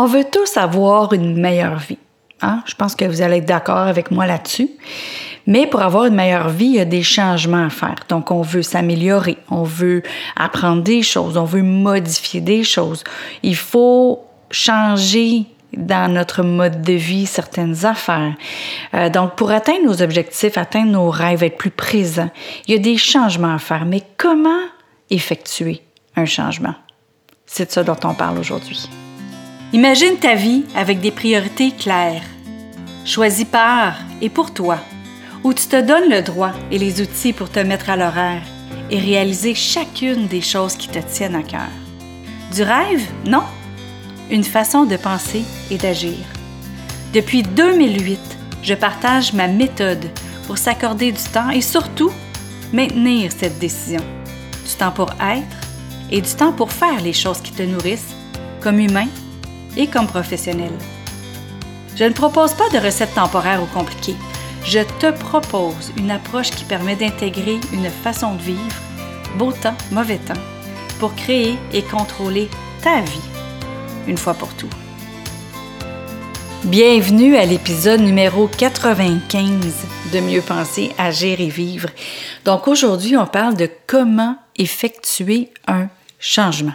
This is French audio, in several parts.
On veut tous avoir une meilleure vie. Hein? Je pense que vous allez être d'accord avec moi là-dessus. Mais pour avoir une meilleure vie, il y a des changements à faire. Donc, on veut s'améliorer, on veut apprendre des choses, on veut modifier des choses. Il faut changer dans notre mode de vie certaines affaires. Euh, donc, pour atteindre nos objectifs, atteindre nos rêves, être plus présent, il y a des changements à faire. Mais comment effectuer un changement? C'est de ça dont on parle aujourd'hui. Imagine ta vie avec des priorités claires, choisies par et pour toi, où tu te donnes le droit et les outils pour te mettre à l'horaire et réaliser chacune des choses qui te tiennent à cœur. Du rêve? Non? Une façon de penser et d'agir. Depuis 2008, je partage ma méthode pour s'accorder du temps et surtout maintenir cette décision. Du temps pour être et du temps pour faire les choses qui te nourrissent, comme humain et comme professionnel. Je ne propose pas de recettes temporaires ou compliquées. Je te propose une approche qui permet d'intégrer une façon de vivre, beau temps, mauvais temps, pour créer et contrôler ta vie, une fois pour tout. Bienvenue à l'épisode numéro 95 de Mieux penser, agir et vivre. Donc aujourd'hui, on parle de comment effectuer un changement.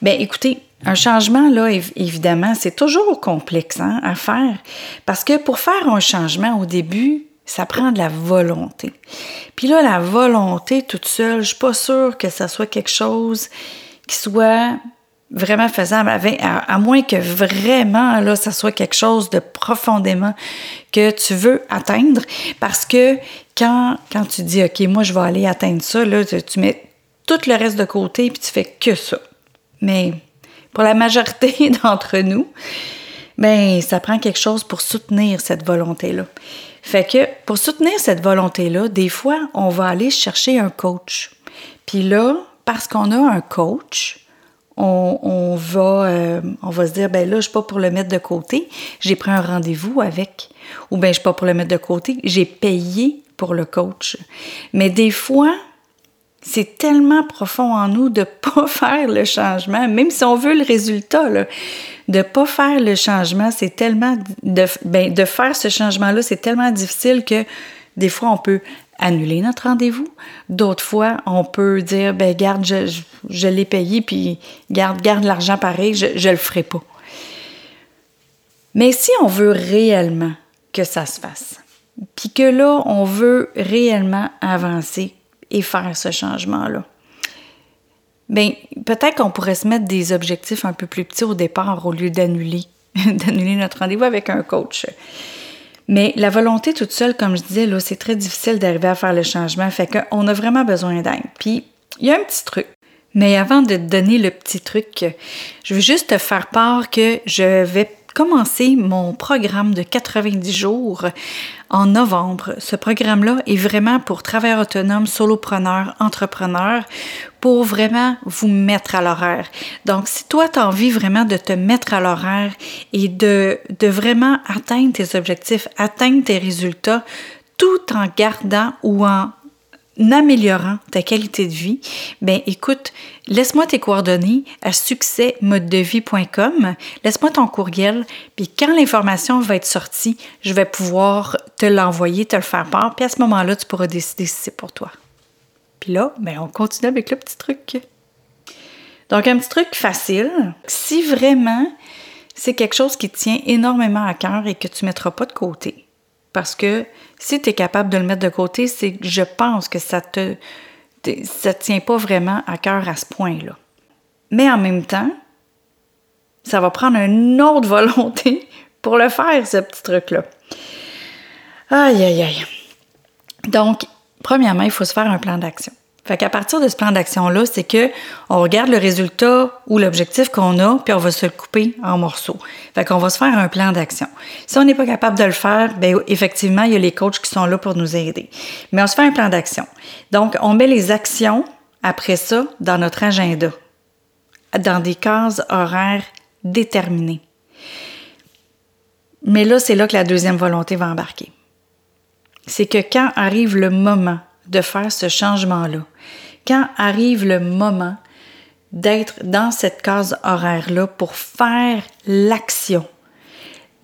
Bien, écoutez, un changement, là, évidemment, c'est toujours complexe hein, à faire parce que pour faire un changement au début, ça prend de la volonté. Puis là, la volonté toute seule, je suis pas sûre que ça soit quelque chose qui soit vraiment faisable, à, moins que vraiment, là, ça soit quelque chose de profondément que tu veux atteindre. Parce que quand, quand tu dis, OK, moi, je vais aller atteindre ça, là, tu, mets tout le reste de côté puis tu fais que ça. Mais pour la majorité d'entre nous, ben ça prend quelque chose pour soutenir cette volonté-là. Fait que pour soutenir cette volonté-là, des fois, on va aller chercher un coach. Puis là, parce qu'on a un coach, on, va, euh, on va se dire, ben là, je suis pas pour le mettre de côté, j'ai pris un rendez-vous avec. Ou ben je suis pas pour le mettre de côté, j'ai payé pour le coach. Mais des fois, c'est tellement profond en nous de ne pas faire le changement, même si on veut le résultat, là, de ne pas faire le changement, c'est tellement. De, ben, de faire ce changement-là, c'est tellement difficile que des fois, on peut annuler notre rendez-vous. D'autres fois, on peut dire ben garde, je, je, l'ai payé, puis garde, garde l'argent pareil, je ne le ferai pas. Mais si on veut réellement que ça se fasse, puis que là, on veut réellement avancer, et faire ce changement-là. Bien, peut-être qu'on pourrait se mettre des objectifs un peu plus petits au départ au lieu d'annuler, d'annuler notre rendez-vous avec un coach. Mais la volonté toute seule, comme je disais, là, c'est très difficile d'arriver à faire le changement. Fait qu'on a vraiment besoin d'aide. Puis, il y a un petit truc. Mais avant de te donner le petit truc, je veux juste te faire part que je vais commencer mon programme de 90 jours en novembre. Ce programme-là est vraiment pour travailleurs autonomes, solopreneurs, entrepreneurs, pour vraiment vous mettre à l'horaire. Donc, si toi, tu as envie vraiment de te mettre à l'horaire et de, de vraiment atteindre tes objectifs, atteindre tes résultats, tout en gardant ou en améliorant ta qualité de vie, ben écoute, laisse-moi tes coordonnées à succèsmodedevie.com, laisse-moi ton courriel, puis quand l'information va être sortie, je vais pouvoir te l'envoyer, te le faire part, puis à ce moment-là, tu pourras décider si c'est pour toi. Puis là, ben on continue avec le petit truc. Donc un petit truc facile, si vraiment c'est quelque chose qui tient énormément à cœur et que tu ne mettras pas de côté, parce que si tu es capable de le mettre de côté, c'est je pense que ça te ça tient pas vraiment à cœur à ce point-là. Mais en même temps, ça va prendre une autre volonté pour le faire, ce petit truc-là. Aïe, aïe, aïe. Donc, premièrement, il faut se faire un plan d'action. Fait qu'à partir de ce plan d'action-là, c'est que on regarde le résultat ou l'objectif qu'on a, puis on va se le couper en morceaux. Fait qu'on va se faire un plan d'action. Si on n'est pas capable de le faire, bien, effectivement, il y a les coachs qui sont là pour nous aider. Mais on se fait un plan d'action. Donc, on met les actions après ça dans notre agenda, dans des cases horaires déterminées. Mais là, c'est là que la deuxième volonté va embarquer. C'est que quand arrive le moment de faire ce changement-là, quand arrive le moment d'être dans cette case horaire-là pour faire l'action.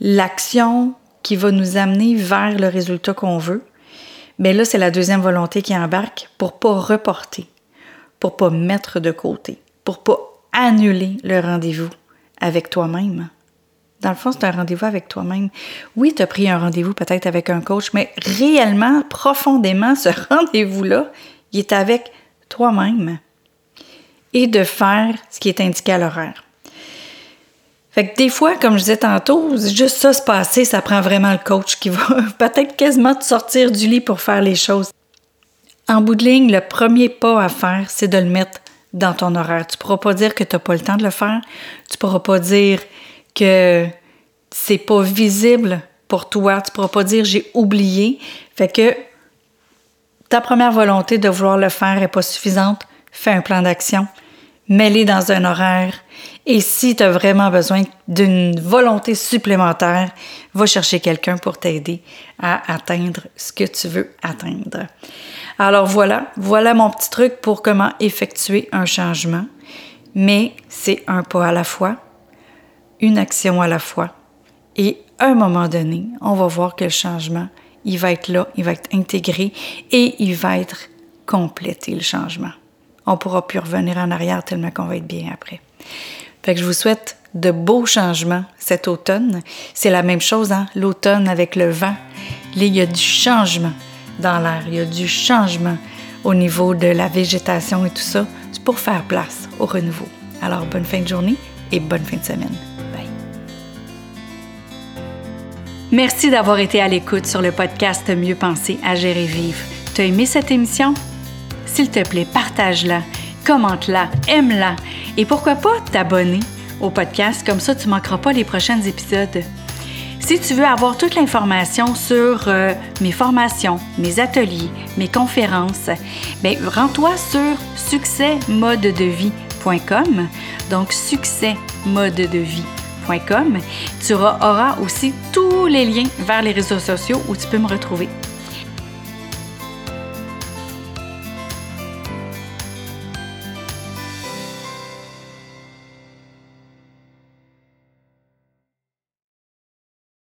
L'action qui va nous amener vers le résultat qu'on veut. Mais là, c'est la deuxième volonté qui embarque pour pas reporter, pour pas mettre de côté, pour pas annuler le rendez-vous avec toi-même. Dans le fond, c'est un rendez-vous avec toi-même. Oui, tu as pris un rendez-vous peut-être avec un coach, mais réellement, profondément, ce rendez-vous-là, il est avec toi-même. Et de faire ce qui est indiqué à l'horaire. Fait que des fois, comme je disais tantôt, juste ça se passer, ça prend vraiment le coach qui va peut-être quasiment te sortir du lit pour faire les choses. En bout de ligne, le premier pas à faire, c'est de le mettre dans ton horaire. Tu ne pourras pas dire que tu n'as pas le temps de le faire. Tu ne pourras pas dire que c'est pas visible pour toi. Tu pourras pas dire j'ai oublié. Fait que ta première volonté de vouloir le faire n'est pas suffisante. Fais un plan d'action mets dans un horaire. Et si tu as vraiment besoin d'une volonté supplémentaire, va chercher quelqu'un pour t'aider à atteindre ce que tu veux atteindre. Alors voilà, voilà mon petit truc pour comment effectuer un changement. Mais c'est un pas à la fois, une action à la fois. Et à un moment donné, on va voir que le changement, il va être là, il va être intégré et il va être complété, le changement on pourra plus revenir en arrière tellement qu'on va être bien après. Fait que je vous souhaite de beaux changements cet automne. C'est la même chose, hein? l'automne avec le vent. il y a du changement dans l'air, il y a du changement au niveau de la végétation et tout ça. Pour faire place au renouveau. Alors, bonne fin de journée et bonne fin de semaine. Merci d'avoir été à l'écoute sur le podcast Mieux penser, à gérer vivre. Tu as aimé cette émission? S'il te plaît, partage-la, commente-la, aime-la et pourquoi pas t'abonner au podcast, comme ça tu ne manqueras pas les prochains épisodes. Si tu veux avoir toute l'information sur euh, mes formations, mes ateliers, mes conférences, ben, rends-toi sur succèsmodedevie.com. Donc, succèsmodedevie.com. Tu auras aussi tous les liens vers les réseaux sociaux où tu peux me retrouver.